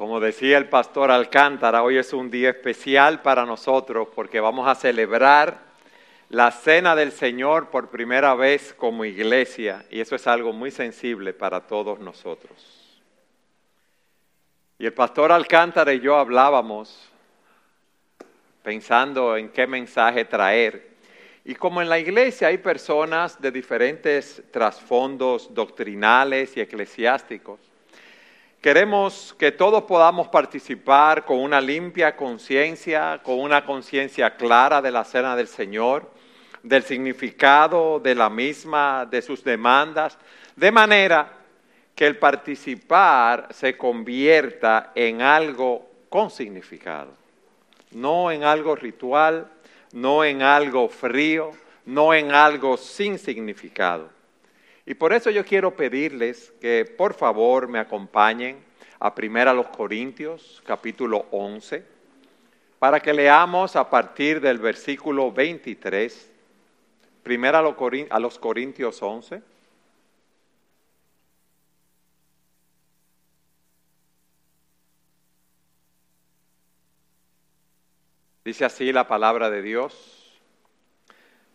Como decía el pastor Alcántara, hoy es un día especial para nosotros porque vamos a celebrar la cena del Señor por primera vez como iglesia y eso es algo muy sensible para todos nosotros. Y el pastor Alcántara y yo hablábamos pensando en qué mensaje traer. Y como en la iglesia hay personas de diferentes trasfondos doctrinales y eclesiásticos, Queremos que todos podamos participar con una limpia conciencia, con una conciencia clara de la cena del Señor, del significado de la misma, de sus demandas, de manera que el participar se convierta en algo con significado, no en algo ritual, no en algo frío, no en algo sin significado. Y por eso yo quiero pedirles que por favor me acompañen a Primera los Corintios, capítulo 11, para que leamos a partir del versículo 23, Primera a los Corintios 11. Dice así la palabra de Dios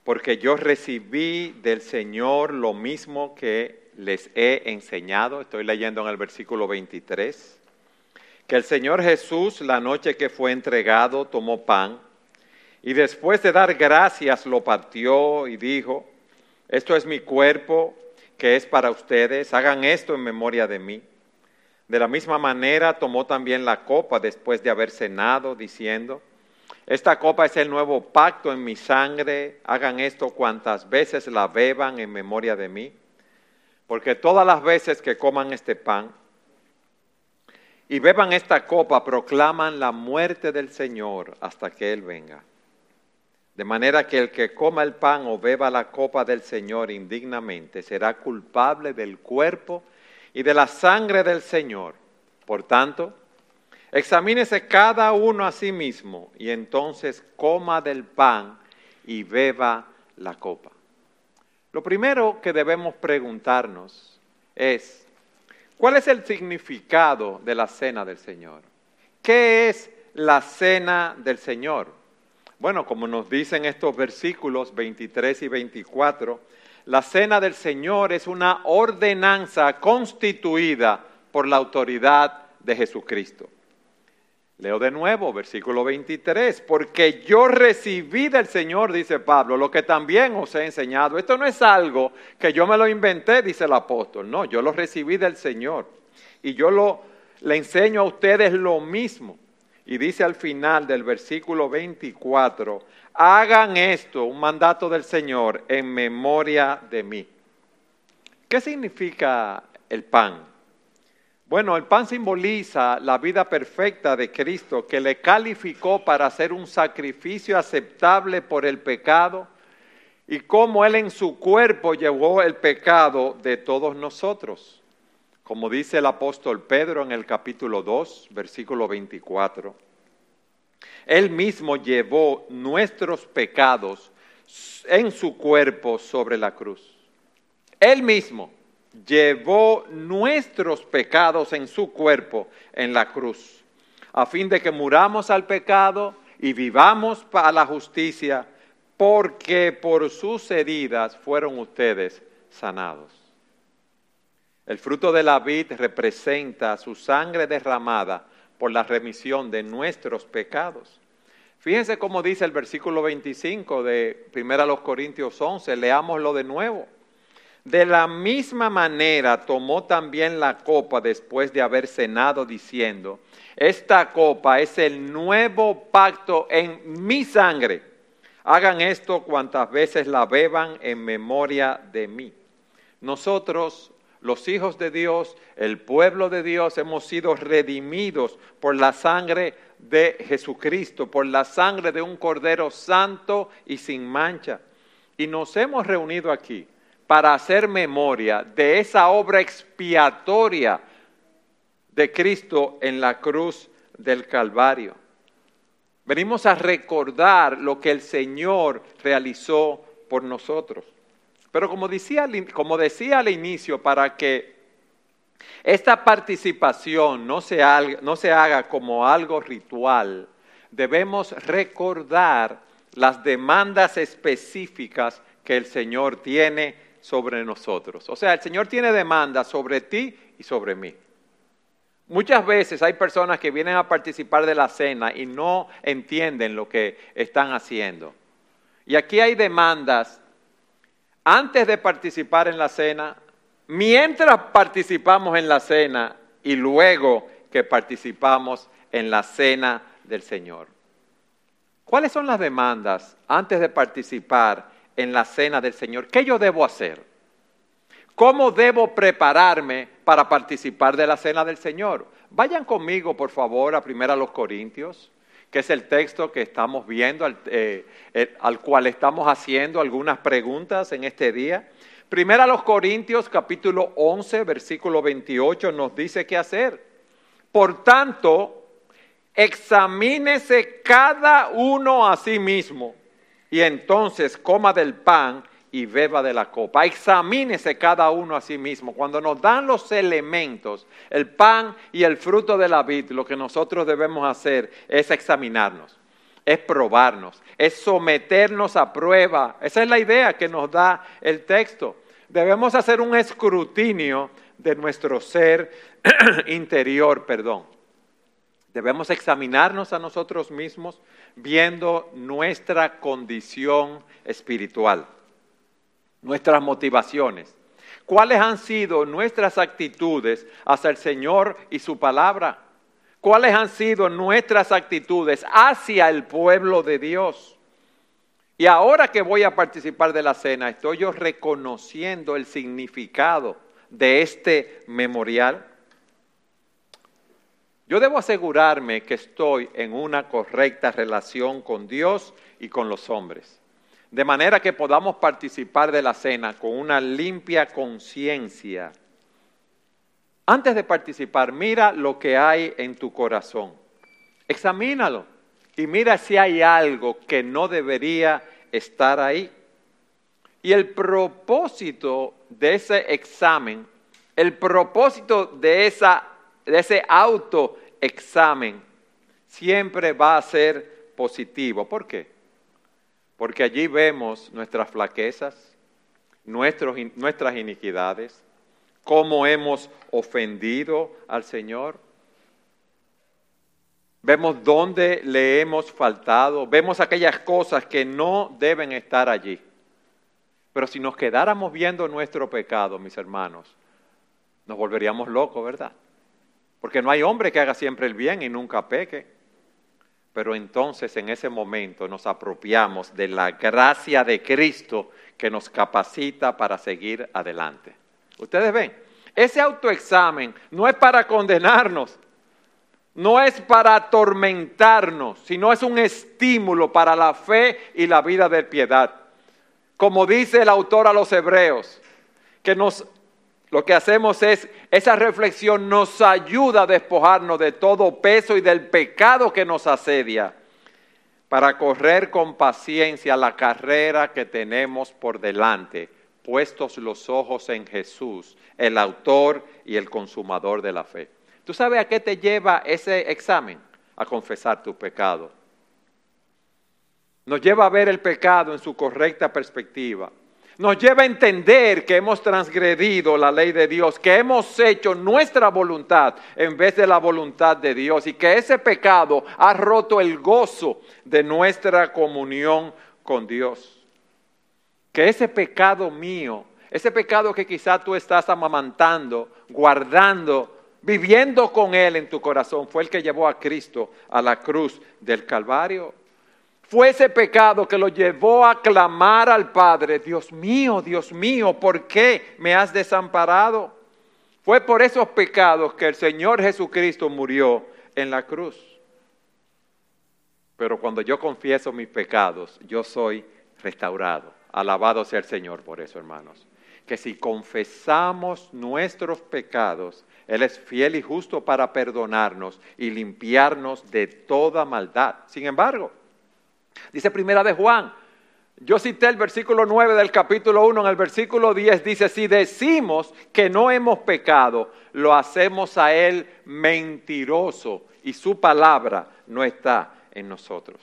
porque yo recibí del Señor lo mismo que les he enseñado. Estoy leyendo en el versículo 23. Que el Señor Jesús, la noche que fue entregado, tomó pan y después de dar gracias lo partió y dijo, esto es mi cuerpo que es para ustedes, hagan esto en memoria de mí. De la misma manera tomó también la copa después de haber cenado, diciendo, esta copa es el nuevo pacto en mi sangre. Hagan esto cuantas veces la beban en memoria de mí. Porque todas las veces que coman este pan y beban esta copa, proclaman la muerte del Señor hasta que Él venga. De manera que el que coma el pan o beba la copa del Señor indignamente será culpable del cuerpo y de la sangre del Señor. Por tanto, Examínese cada uno a sí mismo y entonces coma del pan y beba la copa. Lo primero que debemos preguntarnos es, ¿cuál es el significado de la cena del Señor? ¿Qué es la cena del Señor? Bueno, como nos dicen estos versículos 23 y 24, la cena del Señor es una ordenanza constituida por la autoridad de Jesucristo. Leo de nuevo, versículo 23, porque yo recibí del Señor, dice Pablo, lo que también os he enseñado. Esto no es algo que yo me lo inventé, dice el apóstol, no, yo lo recibí del Señor. Y yo lo, le enseño a ustedes lo mismo. Y dice al final del versículo 24, hagan esto, un mandato del Señor, en memoria de mí. ¿Qué significa el pan? Bueno, el pan simboliza la vida perfecta de Cristo que le calificó para hacer un sacrificio aceptable por el pecado y cómo Él en su cuerpo llevó el pecado de todos nosotros. Como dice el apóstol Pedro en el capítulo 2, versículo 24. Él mismo llevó nuestros pecados en su cuerpo sobre la cruz. Él mismo llevó nuestros pecados en su cuerpo en la cruz, a fin de que muramos al pecado y vivamos para la justicia, porque por sus heridas fueron ustedes sanados. El fruto de la vid representa su sangre derramada por la remisión de nuestros pecados. Fíjense cómo dice el versículo 25 de 1 Corintios 11, leámoslo de nuevo. De la misma manera tomó también la copa después de haber cenado diciendo, esta copa es el nuevo pacto en mi sangre. Hagan esto cuantas veces la beban en memoria de mí. Nosotros, los hijos de Dios, el pueblo de Dios, hemos sido redimidos por la sangre de Jesucristo, por la sangre de un Cordero santo y sin mancha. Y nos hemos reunido aquí para hacer memoria de esa obra expiatoria de Cristo en la cruz del Calvario. Venimos a recordar lo que el Señor realizó por nosotros. Pero como decía, como decía al inicio, para que esta participación no se, no se haga como algo ritual. Debemos recordar las demandas específicas que el Señor tiene sobre nosotros. O sea, el Señor tiene demandas sobre ti y sobre mí. Muchas veces hay personas que vienen a participar de la cena y no entienden lo que están haciendo. Y aquí hay demandas antes de participar en la cena, mientras participamos en la cena y luego que participamos en la cena del Señor. ¿Cuáles son las demandas antes de participar en la cena del Señor? ¿Qué yo debo hacer? ¿Cómo debo prepararme para participar de la cena del Señor? Vayan conmigo, por favor, a primera los Corintios, que es el texto que estamos viendo, al, eh, eh, al cual estamos haciendo algunas preguntas en este día. Primera los Corintios capítulo 11, versículo 28 nos dice qué hacer. Por tanto, examínese cada uno a sí mismo y entonces coma del pan y beba de la copa. Examínese cada uno a sí mismo. Cuando nos dan los elementos, el pan y el fruto de la vid, lo que nosotros debemos hacer es examinarnos, es probarnos, es someternos a prueba. Esa es la idea que nos da el texto. Debemos hacer un escrutinio de nuestro ser interior, perdón. Debemos examinarnos a nosotros mismos viendo nuestra condición espiritual nuestras motivaciones. ¿Cuáles han sido nuestras actitudes hacia el Señor y su palabra? ¿Cuáles han sido nuestras actitudes hacia el pueblo de Dios? Y ahora que voy a participar de la cena, estoy yo reconociendo el significado de este memorial. Yo debo asegurarme que estoy en una correcta relación con Dios y con los hombres de manera que podamos participar de la cena con una limpia conciencia. Antes de participar, mira lo que hay en tu corazón. Examínalo y mira si hay algo que no debería estar ahí. Y el propósito de ese examen, el propósito de, esa, ese autoexamen, siempre va a ser positivo. ¿Por qué? porque allí vemos nuestras flaquezas, nuestras iniquidades, cómo hemos ofendido al Señor. Vemos dónde le hemos faltado, vemos aquellas cosas que no deben estar allí. Pero si nos quedáramos viendo nuestro pecado, mis hermanos, nos volveríamos locos, ¿verdad? Porque no hay hombre que haga siempre el bien y nunca peque pero entonces en ese momento nos apropiamos de la gracia de Cristo que nos capacita para seguir adelante. Ustedes ven, ese autoexamen no es para condenarnos, no es para atormentarnos, sino es un estímulo para la fe y la vida de piedad. Como dice el autor a los hebreos, que nos lo que hacemos es, esa reflexión nos ayuda a despojarnos de todo peso y del pecado que nos asedia para correr con paciencia la carrera que tenemos por delante, puestos los ojos en Jesús, el autor y el consumador de la fe. ¿Tú sabes a qué te lleva ese examen? A confesar tu pecado. Nos lleva a ver el pecado en su correcta perspectiva nos lleva a entender que hemos transgredido la ley de Dios, que hemos hecho nuestra voluntad en vez de la voluntad de Dios y que ese pecado ha roto el gozo de nuestra comunión con Dios. Que ese pecado mío, ese pecado que quizá tú estás amamantando, guardando, viviendo con Él en tu corazón, fue el que llevó a Cristo a la cruz del Calvario. Fue ese pecado que lo llevó a clamar al Padre, Dios mío, Dios mío, ¿por qué me has desamparado? Fue por esos pecados que el Señor Jesucristo murió en la cruz. Pero cuando yo confieso mis pecados, yo soy restaurado. Alabado sea el Señor por eso, hermanos. Que si confesamos nuestros pecados, Él es fiel y justo para perdonarnos y limpiarnos de toda maldad. Sin embargo, Dice primera de Juan, Yo cité el versículo 9 del capítulo 1, en el versículo 10 dice, si decimos que no hemos pecado, lo hacemos a Él mentiroso y su palabra no está en nosotros.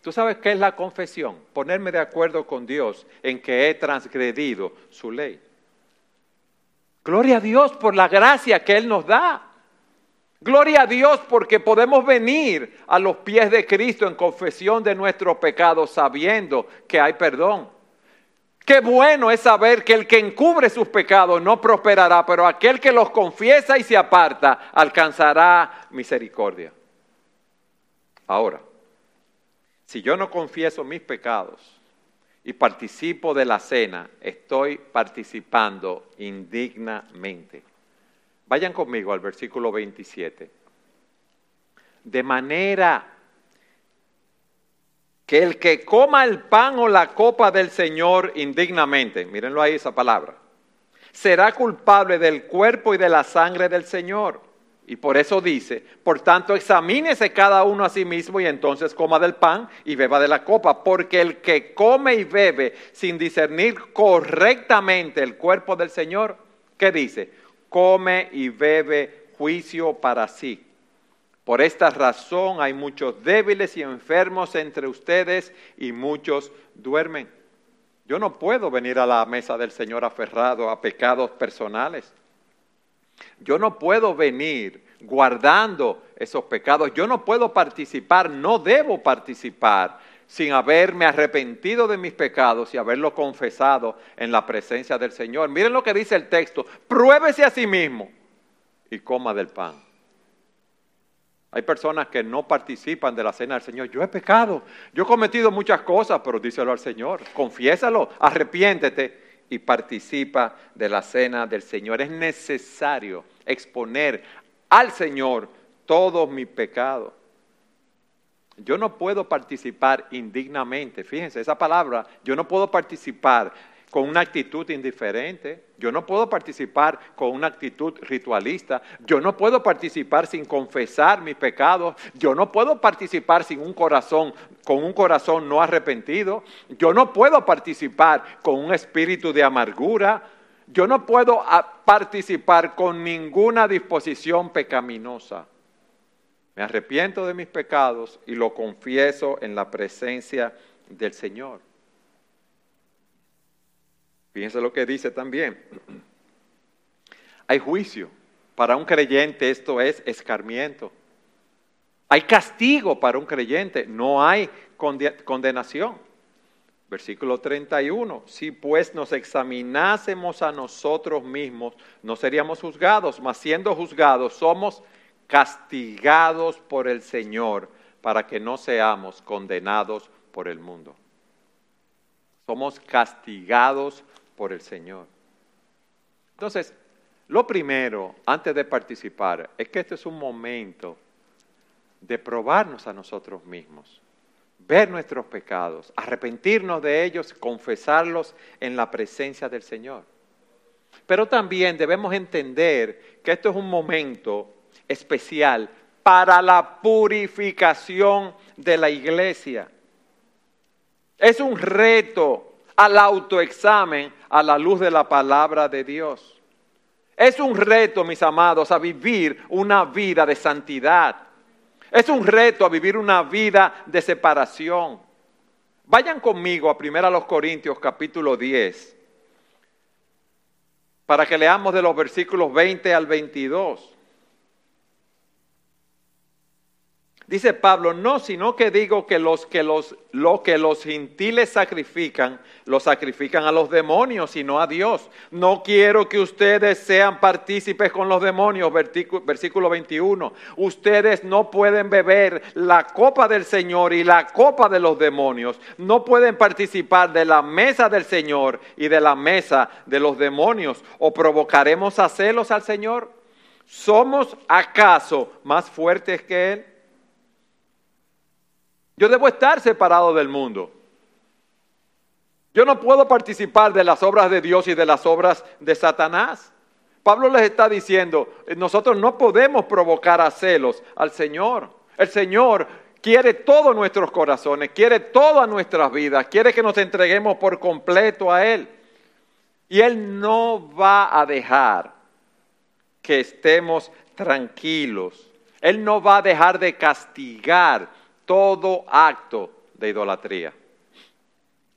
¿Tú sabes qué es la confesión? Ponerme de acuerdo con Dios en que he transgredido su ley. Gloria a Dios por la gracia que Él nos da. Gloria a Dios porque podemos venir a los pies de Cristo en confesión de nuestros pecados sabiendo que hay perdón. Qué bueno es saber que el que encubre sus pecados no prosperará, pero aquel que los confiesa y se aparta alcanzará misericordia. Ahora, si yo no confieso mis pecados y participo de la cena, estoy participando indignamente. Vayan conmigo al versículo 27. De manera que el que coma el pan o la copa del Señor indignamente, mírenlo ahí esa palabra, será culpable del cuerpo y de la sangre del Señor. Y por eso dice, por tanto, examínese cada uno a sí mismo y entonces coma del pan y beba de la copa, porque el que come y bebe sin discernir correctamente el cuerpo del Señor, ¿qué dice? Come y bebe juicio para sí. Por esta razón hay muchos débiles y enfermos entre ustedes y muchos duermen. Yo no puedo venir a la mesa del Señor aferrado a pecados personales. Yo no puedo venir guardando esos pecados. Yo no puedo participar, no debo participar sin haberme arrepentido de mis pecados y haberlo confesado en la presencia del Señor. Miren lo que dice el texto, pruébese a sí mismo y coma del pan. Hay personas que no participan de la cena del Señor. Yo he pecado, yo he cometido muchas cosas, pero díselo al Señor, confiésalo, arrepiéntete y participa de la cena del Señor. Es necesario exponer al Señor todos mis pecados. Yo no puedo participar indignamente. Fíjense, esa palabra, yo no puedo participar con una actitud indiferente, yo no puedo participar con una actitud ritualista, yo no puedo participar sin confesar mis pecados, yo no puedo participar sin un corazón con un corazón no arrepentido, yo no puedo participar con un espíritu de amargura, yo no puedo ah, participar con ninguna disposición pecaminosa. Me arrepiento de mis pecados y lo confieso en la presencia del Señor. Fíjense lo que dice también. Hay juicio. Para un creyente esto es escarmiento. Hay castigo para un creyente, no hay condenación. Versículo 31, si pues nos examinásemos a nosotros mismos, no seríamos juzgados, mas siendo juzgados somos castigados por el Señor para que no seamos condenados por el mundo. Somos castigados por el Señor. Entonces, lo primero, antes de participar, es que este es un momento de probarnos a nosotros mismos, ver nuestros pecados, arrepentirnos de ellos, confesarlos en la presencia del Señor. Pero también debemos entender que esto es un momento especial para la purificación de la iglesia. Es un reto al autoexamen a la luz de la palabra de Dios. Es un reto, mis amados, a vivir una vida de santidad. Es un reto a vivir una vida de separación. Vayan conmigo a 1 Corintios capítulo 10 para que leamos de los versículos 20 al 22. Dice Pablo, no, sino que digo que los que los, lo que los gentiles sacrifican, lo sacrifican a los demonios y no a Dios. No quiero que ustedes sean partícipes con los demonios, versículo 21. Ustedes no pueden beber la copa del Señor y la copa de los demonios. No pueden participar de la mesa del Señor y de la mesa de los demonios. ¿O provocaremos a celos al Señor? ¿Somos acaso más fuertes que Él? Yo debo estar separado del mundo. Yo no puedo participar de las obras de Dios y de las obras de Satanás. Pablo les está diciendo, nosotros no podemos provocar a celos al Señor. El Señor quiere todos nuestros corazones, quiere todas nuestras vidas, quiere que nos entreguemos por completo a Él. Y Él no va a dejar que estemos tranquilos. Él no va a dejar de castigar todo acto de idolatría.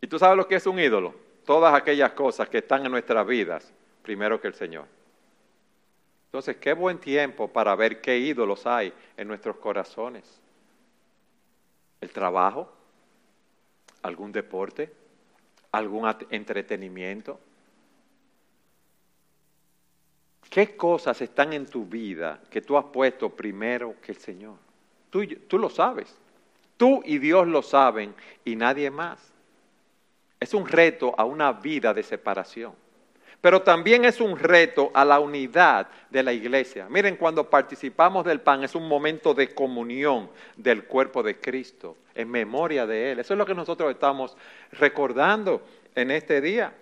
¿Y tú sabes lo que es un ídolo? Todas aquellas cosas que están en nuestras vidas primero que el Señor. Entonces, qué buen tiempo para ver qué ídolos hay en nuestros corazones. El trabajo, algún deporte, algún entretenimiento. ¿Qué cosas están en tu vida que tú has puesto primero que el Señor? Tú, tú lo sabes. Tú y Dios lo saben y nadie más. Es un reto a una vida de separación pero también es un reto a la unidad de la iglesia. Miren, cuando participamos del pan es un momento de comunión del cuerpo de Cristo, en memoria de Él. Eso es lo que nosotros estamos recordando en este día.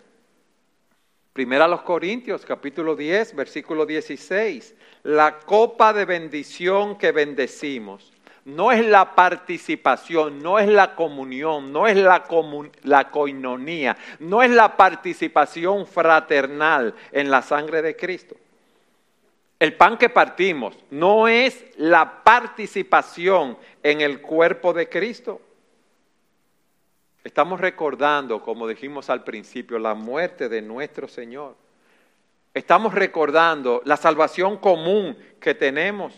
Primera a los Corintios, capítulo 10, versículo 16. La copa de bendición que bendecimos no es la participación, no es la comunión, no es la, la coinonía, no es la participación fraternal en la sangre de Cristo. El pan que partimos no es la participación en el cuerpo de Cristo. Estamos recordando, como dijimos al principio, la muerte de nuestro Señor. Estamos recordando la salvación común que tenemos.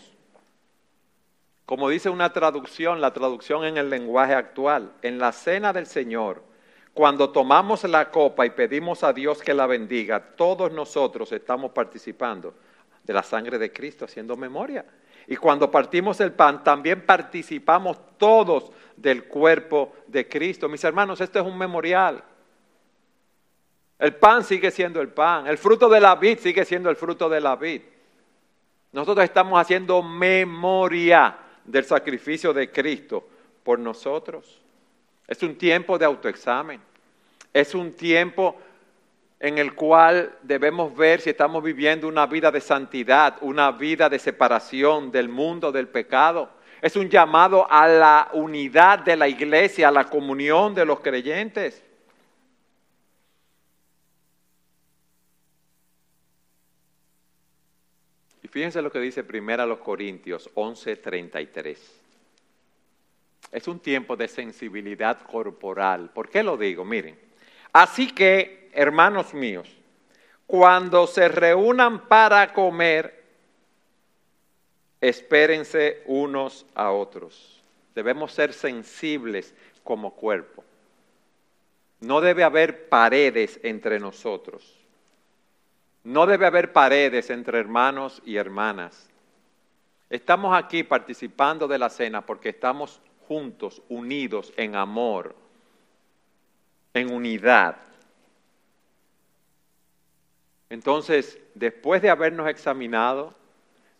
Como dice una traducción, la traducción en el lenguaje actual, en la cena del Señor, cuando tomamos la copa y pedimos a Dios que la bendiga, todos nosotros estamos participando de la sangre de Cristo, haciendo memoria. Y cuando partimos el pan, también participamos todos del cuerpo de Cristo. Mis hermanos, esto es un memorial. El pan sigue siendo el pan, el fruto de la vid sigue siendo el fruto de la vid. Nosotros estamos haciendo memoria del sacrificio de Cristo por nosotros. Es un tiempo de autoexamen. Es un tiempo en el cual debemos ver si estamos viviendo una vida de santidad, una vida de separación del mundo, del pecado. Es un llamado a la unidad de la iglesia, a la comunión de los creyentes. Fíjense lo que dice primero a los Corintios 11:33. Es un tiempo de sensibilidad corporal. ¿Por qué lo digo? Miren, así que, hermanos míos, cuando se reúnan para comer, espérense unos a otros. Debemos ser sensibles como cuerpo. No debe haber paredes entre nosotros. No debe haber paredes entre hermanos y hermanas. Estamos aquí participando de la cena porque estamos juntos, unidos en amor, en unidad. Entonces, después de habernos examinado,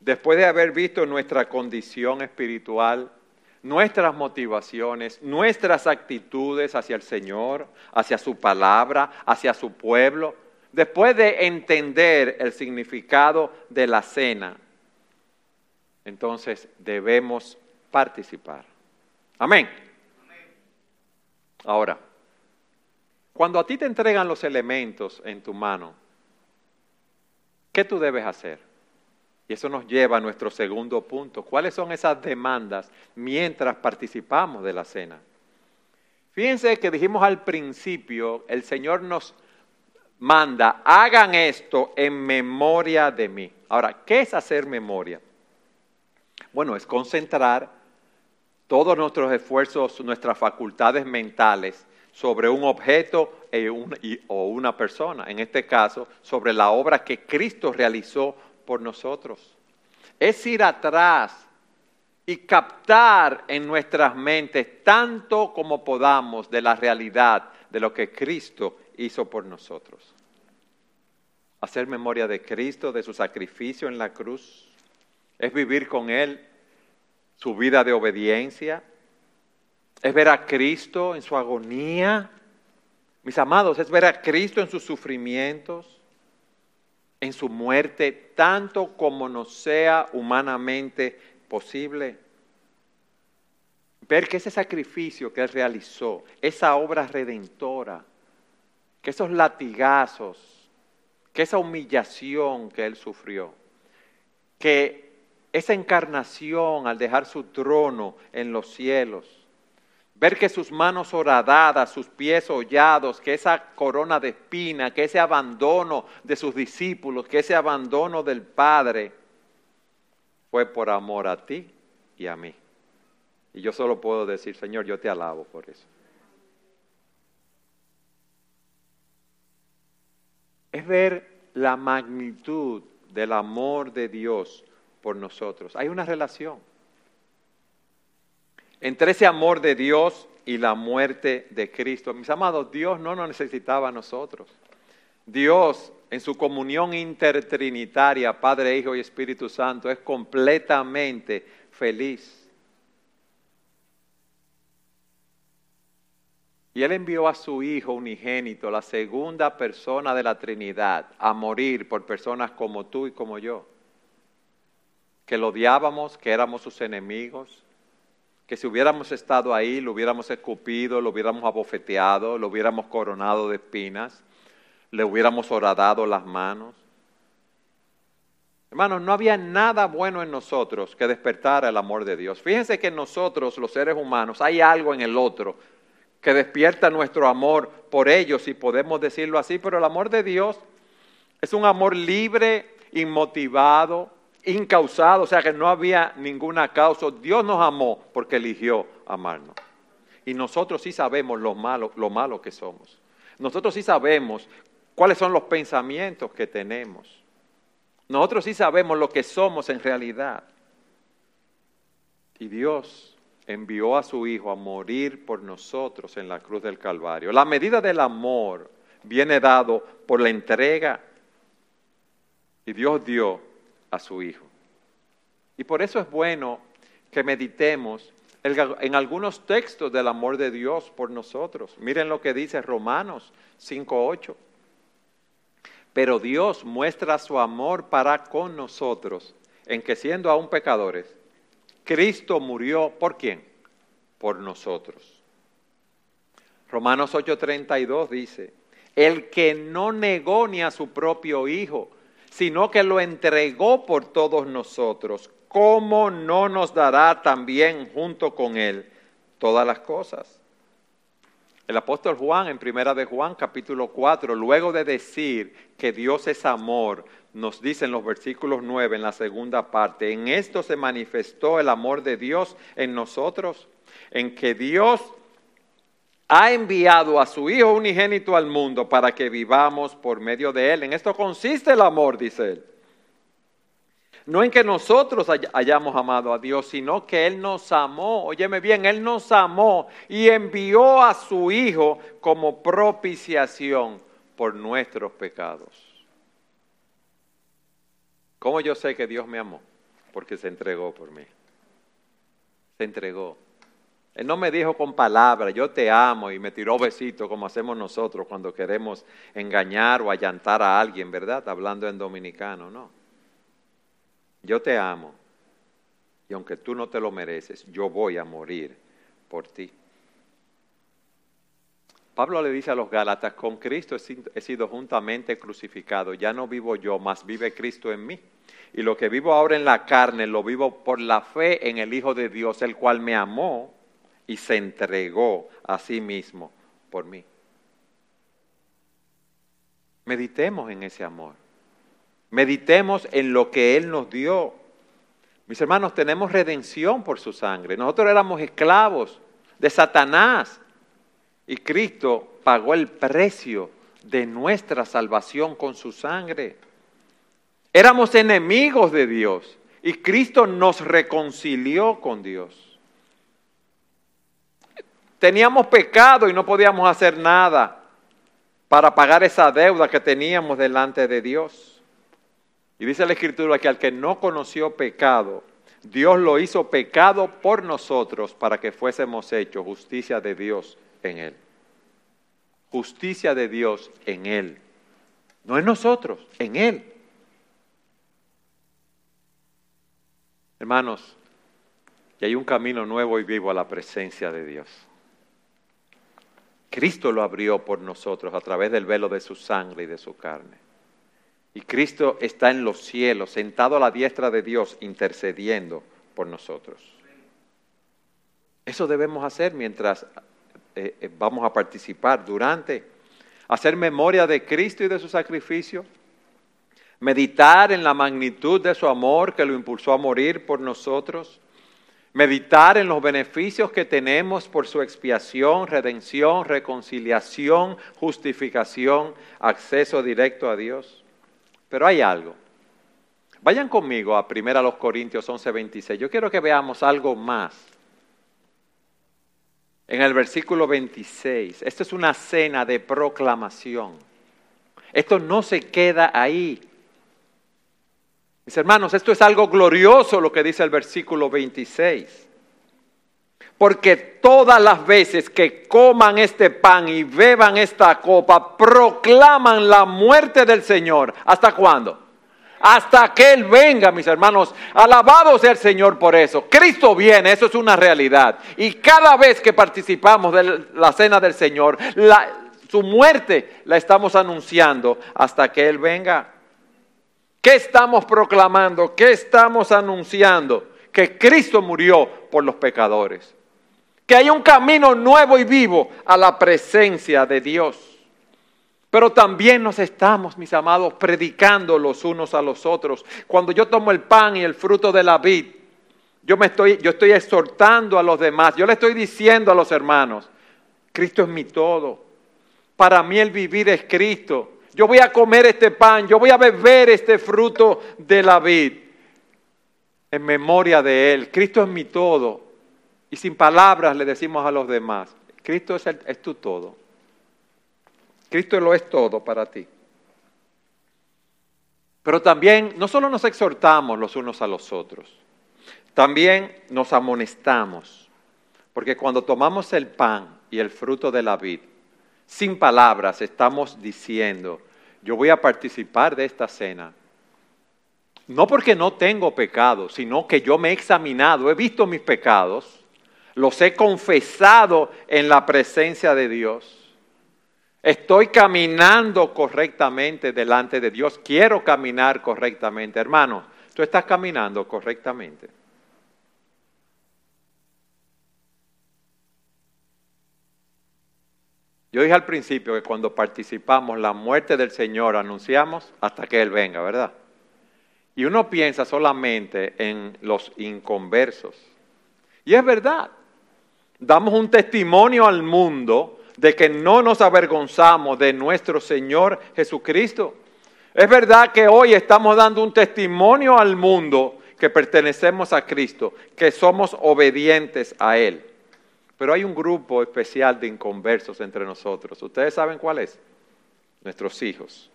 después de haber visto nuestra condición espiritual, nuestras motivaciones, nuestras actitudes hacia el Señor, hacia su palabra, hacia su pueblo, después de entender el significado de la cena, entonces debemos participar. Amén. Ahora, cuando a ti te entregan los elementos en tu mano, ¿qué tú debes hacer? Y eso nos lleva a nuestro segundo punto. ¿Cuáles son esas demandas mientras participamos de la cena? Fíjense que dijimos al principio, el Señor nos manda, hagan esto en memoria de mí. Ahora, ¿qué es hacer memoria? Bueno, es concentrar todos nuestros esfuerzos, nuestras facultades mentales sobre un objeto e o una persona, en este caso, sobre la obra que Cristo realizó por nosotros. Es ir atrás y captar en nuestras mentes tanto como podamos de la realidad de lo que Cristo hizo por nosotros. Hacer memoria de Cristo, de su sacrificio en la cruz, es vivir con Él su vida de obediencia, es ver a Cristo en su agonía. Mis amados, es ver a Cristo en sus sufrimientos, en su muerte, tanto como nos sea humanamente posible. ver que ese sacrificio que Él realizó, esa obra redentora, que esos latigazos, que esa humillación que Él sufrió, que esa encarnación al dejar su trono en los cielos, ver que sus manos horadadas, sus pies hollados, que esa corona de espina, que ese abandono de sus discípulos, que ese abandono del Padre, fue por amor a ti y a mí. Y yo solo puedo decir, Señor, yo te alabo por eso. Es ver la magnitud del amor de Dios por nosotros. Hay una relación entre ese amor de Dios y la muerte de Cristo. Mis amados, Dios no nos necesitaba a nosotros. Dios en su comunión intertrinitaria, Padre, Hijo y Espíritu Santo, es completamente feliz. Y Él envió a su Hijo unigénito, la segunda persona de la Trinidad, a morir por personas como tú y como yo, que lo odiábamos, que éramos sus enemigos, que si hubiéramos estado ahí, lo hubiéramos escupido, lo hubiéramos abofeteado, lo hubiéramos coronado de espinas le hubiéramos horadado las manos. Hermanos, no había nada bueno en nosotros que despertara el amor de Dios. Fíjense que en nosotros, los seres humanos, hay algo en el otro que despierta nuestro amor por ellos, si podemos decirlo así, pero el amor de Dios es un amor libre, inmotivado, incausado, o sea que no había ninguna causa. Dios nos amó porque eligió amarnos. Y nosotros sí sabemos lo malo, lo malo que somos. Nosotros sí sabemos cuáles son los pensamientos que tenemos. Nosotros sí sabemos lo que somos en realidad. Y Dios envió a su Hijo a morir por nosotros en la cruz del Calvario. La medida del amor viene dado por la entrega y Dios dio a su Hijo. Y por eso es bueno que meditemos en algunos textos del amor de Dios por nosotros. Miren lo que dice Romanos 5.8. Pero Dios muestra su amor para con nosotros en que siendo aún pecadores, Cristo murió por quién? Por nosotros. Romanos 8:32 dice, el que no negó ni a su propio Hijo, sino que lo entregó por todos nosotros, ¿cómo no nos dará también junto con Él todas las cosas? El apóstol Juan, en primera de Juan, capítulo 4, luego de decir que Dios es amor, nos dice en los versículos 9, en la segunda parte, en esto se manifestó el amor de Dios en nosotros, en que Dios ha enviado a su Hijo unigénito al mundo para que vivamos por medio de Él. En esto consiste el amor, dice Él no en que nosotros hayamos amado a Dios, sino que Él nos amó. Óyeme bien, Él nos amó y envió a su Hijo como propiciación por nuestros pecados. ¿Cómo yo sé que Dios me amó? Porque se entregó por mí. Se entregó. Él no me dijo con palabras, yo te amo y me tiró besito como hacemos nosotros cuando queremos engañar o allantar a alguien, ¿verdad? Hablando en dominicano, no yo te amo y aunque tú no te lo mereces, yo voy a morir por ti. Pablo le dice a los Gálatas, con Cristo he sido juntamente crucificado, ya no vivo yo, mas vive Cristo en mí. Y lo que vivo ahora en la carne, lo vivo por la fe en el Hijo de Dios, el cual me amó y se entregó a sí mismo por mí. Meditemos en ese amor. Meditemos en lo que Él nos dio. Mis hermanos, tenemos redención por su sangre. Nosotros éramos esclavos de Satanás y Cristo pagó el precio de nuestra salvación con su sangre. Éramos enemigos de Dios y Cristo nos reconcilió con Dios. Teníamos pecado y no podíamos hacer nada para pagar esa deuda que teníamos delante de Dios. Y dice la Escritura que al que no conoció pecado, Dios lo hizo pecado por nosotros para que fuésemos hechos justicia de Dios en Él. Justicia de Dios en Él. No en nosotros, en Él. Hermanos, Y hay un camino nuevo y vivo a la presencia de Dios. Cristo lo abrió por nosotros a través del velo de su sangre y de su carne. Y Cristo está en los cielos, sentado a la diestra de Dios, intercediendo por nosotros. Eso debemos hacer mientras eh, eh, vamos a participar, durante, hacer memoria de Cristo y de su sacrificio, meditar en la magnitud de su amor que lo impulsó a morir por nosotros, meditar en los beneficios que tenemos por su expiación, redención, reconciliación, justificación, acceso directo a Dios. Pero hay algo. Vayan conmigo a 1 Corintios 11:26. Yo quiero que veamos algo más. En el versículo 26, esto es una cena de proclamación. Esto no se queda ahí. Mis hermanos, esto es algo glorioso lo que dice el versículo 26. Porque todas las veces que coman este pan y beban esta copa, proclaman la muerte del Señor. ¿Hasta cuándo? Hasta que Él venga, mis hermanos. Alabado sea el Señor por eso. Cristo viene, eso es una realidad. Y cada vez que participamos de la cena del Señor, su muerte la estamos anunciando hasta que Él venga. ¿Qué estamos proclamando? ¿Qué estamos anunciando? Que Cristo murió por los pecadores. Que hay un camino nuevo y vivo a la presencia de Dios. Pero también nos estamos, mis amados, predicando los unos a los otros. Cuando yo tomo el pan y el fruto de la vid, yo me estoy, yo estoy exhortando a los demás. Yo le estoy diciendo a los hermanos, Cristo es mi todo. Para mí el vivir es Cristo. Yo voy a comer este pan, yo voy a beber este fruto de la vid en memoria de Él. Cristo es mi todo. Y sin palabras le decimos a los demás, Cristo es, es tu todo. Cristo lo es todo para ti. Pero también no solo nos exhortamos los unos a los otros, también nos amonestamos. Porque cuando tomamos el pan y el fruto de la vid, sin palabras estamos diciendo, yo voy a participar de esta cena. No porque no tengo pecado, sino que yo me he examinado, he visto mis pecados, los he confesado en la presencia de Dios. Estoy caminando correctamente delante de Dios. Quiero caminar correctamente. Hermano, tú estás caminando correctamente. Yo dije al principio que cuando participamos la muerte del Señor anunciamos hasta que Él venga, ¿verdad? Y uno piensa solamente en los inconversos. Y es verdad. Damos un testimonio al mundo de que no nos avergonzamos de nuestro Señor Jesucristo. Es verdad que hoy estamos dando un testimonio al mundo que pertenecemos a Cristo, que somos obedientes a Él. Pero hay un grupo especial de inconversos entre nosotros. ¿Ustedes saben cuál es? Nuestros hijos.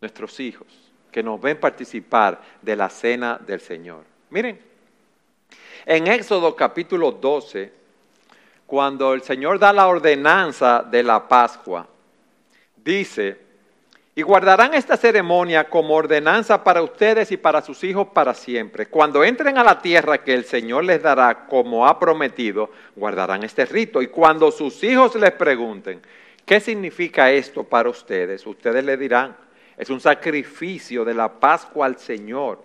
Nuestros hijos, que nos ven participar de la cena del Señor. Miren, en Éxodo capítulo 12, cuando el Señor da la ordenanza de la Pascua, dice, y guardarán esta ceremonia como ordenanza para ustedes y para sus hijos para siempre. Cuando entren a la tierra que el Señor les dará como ha prometido, guardarán este rito. Y cuando sus hijos les pregunten, ¿qué significa esto para ustedes? Ustedes le dirán, es un sacrificio de la Pascua al Señor,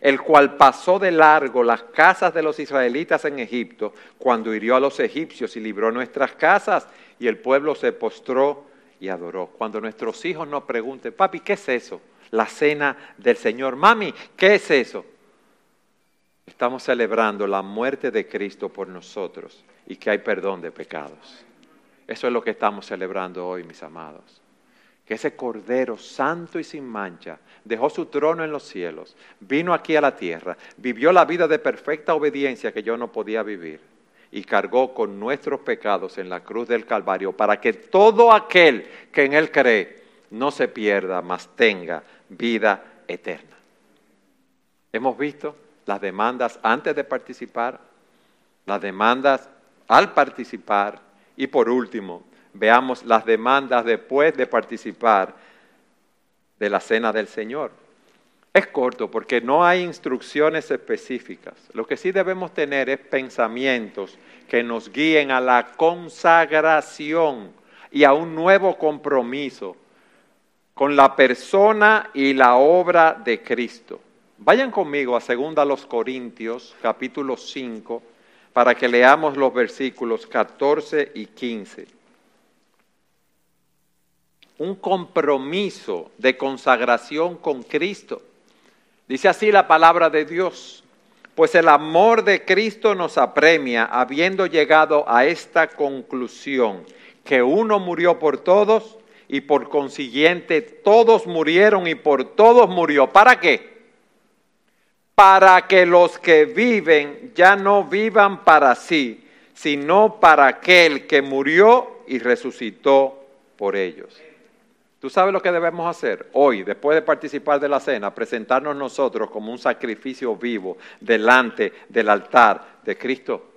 el cual pasó de largo las casas de los israelitas en Egipto cuando hirió a los egipcios y libró nuestras casas y el pueblo se postró y adoró. Cuando nuestros hijos nos pregunten, papi, ¿qué es eso? La cena del Señor. Mami, ¿qué es eso? Estamos celebrando la muerte de Cristo por nosotros y que hay perdón de pecados. Eso es lo que estamos celebrando hoy, mis amados. Que ese Cordero santo y sin mancha dejó su trono en los cielos, vino aquí a la tierra, vivió la vida de perfecta obediencia que yo no podía vivir y cargó con nuestros pecados en la cruz del Calvario para que todo aquel que en Él cree no se pierda, mas tenga vida eterna. Hemos visto las demandas antes de participar, las demandas al participar y por último, veamos las demandas después de participar de la cena del Señor. Es corto porque no hay instrucciones específicas. Lo que sí debemos tener es pensamientos que nos guíen a la consagración y a un nuevo compromiso con la persona y la obra de Cristo. Vayan conmigo a 2 Corintios capítulo 5 para que leamos los versículos 14 y 15. Un compromiso de consagración con Cristo. Dice así la palabra de Dios. Pues el amor de Cristo nos apremia, habiendo llegado a esta conclusión, que uno murió por todos y por consiguiente todos murieron y por todos murió. ¿Para qué? Para que los que viven ya no vivan para sí, sino para aquel que murió y resucitó por ellos. ¿Tú sabes lo que debemos hacer hoy, después de participar de la cena? Presentarnos nosotros como un sacrificio vivo delante del altar de Cristo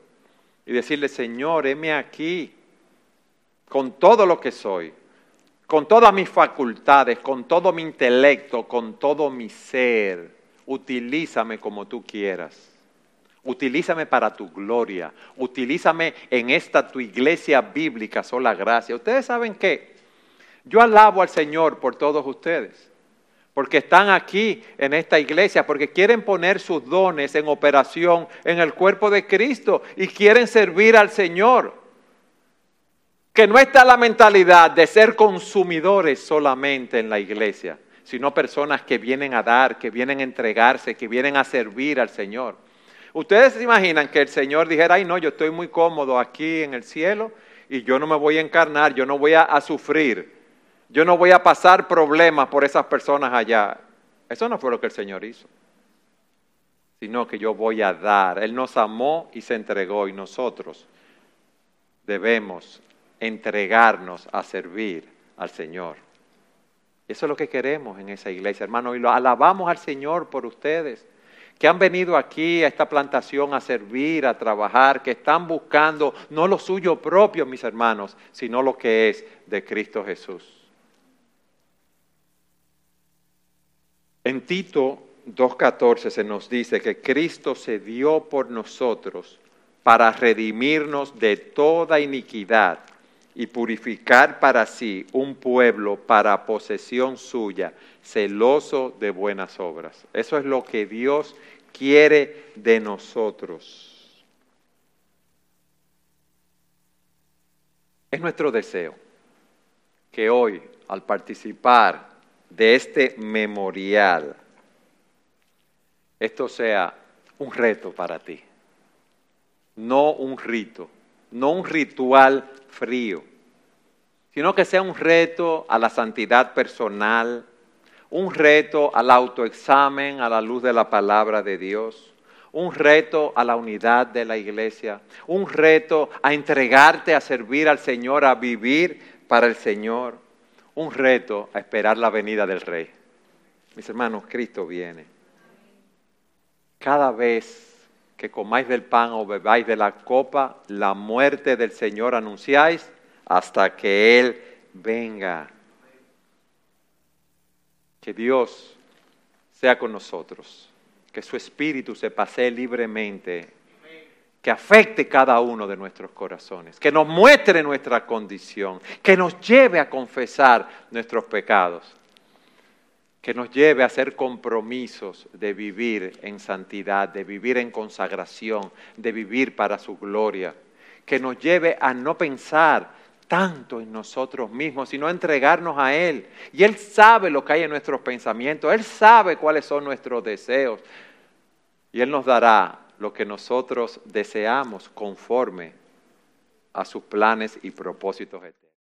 y decirle, Señor, heme aquí con todo lo que soy, con todas mis facultades, con todo mi intelecto, con todo mi ser. Utilízame como tú quieras. Utilízame para tu gloria. Utilízame en esta tu iglesia bíblica, sola gracia. Ustedes saben qué? Yo alabo al Señor por todos ustedes, porque están aquí en esta iglesia, porque quieren poner sus dones en operación en el cuerpo de Cristo y quieren servir al Señor. Que no está la mentalidad de ser consumidores solamente en la iglesia, sino personas que vienen a dar, que vienen a entregarse, que vienen a servir al Señor. Ustedes se imaginan que el Señor dijera, ay no, yo estoy muy cómodo aquí en el cielo y yo no me voy a encarnar, yo no voy a, a sufrir. Yo no voy a pasar problemas por esas personas allá. Eso no fue lo que el Señor hizo, sino que yo voy a dar. Él nos amó y se entregó y nosotros debemos entregarnos a servir al Señor. Eso es lo que queremos en esa iglesia, hermano, y lo alabamos al Señor por ustedes que han venido aquí a esta plantación a servir, a trabajar, que están buscando no lo suyo propio, mis hermanos, sino lo que es de Cristo Jesús. En Tito 2.14 se nos dice que Cristo se dio por nosotros para redimirnos de toda iniquidad y purificar para sí un pueblo para posesión suya, celoso de buenas obras. Eso es lo que Dios quiere de nosotros. Es nuestro deseo que hoy, al participar de este memorial, esto sea un reto para ti, no un rito, no un ritual frío, sino que sea un reto a la santidad personal, un reto al autoexamen a la luz de la palabra de Dios, un reto a la unidad de la iglesia, un reto a entregarte a servir al Señor, a vivir para el Señor un reto a esperar la venida del Rey. Mis hermanos, Cristo viene. Cada vez que comáis del pan o bebáis de la copa, la muerte del Señor anunciáis hasta que Él venga. Que Dios sea con nosotros, que su espíritu se pase libremente que afecte cada uno de nuestros corazones, que nos muestre nuestra condición, que nos lleve a confesar nuestros pecados, que nos lleve a hacer compromisos de vivir en santidad, de vivir en consagración, de vivir para su gloria, que nos lleve a no pensar tanto en nosotros mismos, sino a entregarnos a Él. Y Él sabe lo que hay en nuestros pensamientos, Él sabe cuáles son nuestros deseos, y Él nos dará lo que nosotros deseamos conforme a sus planes y propósitos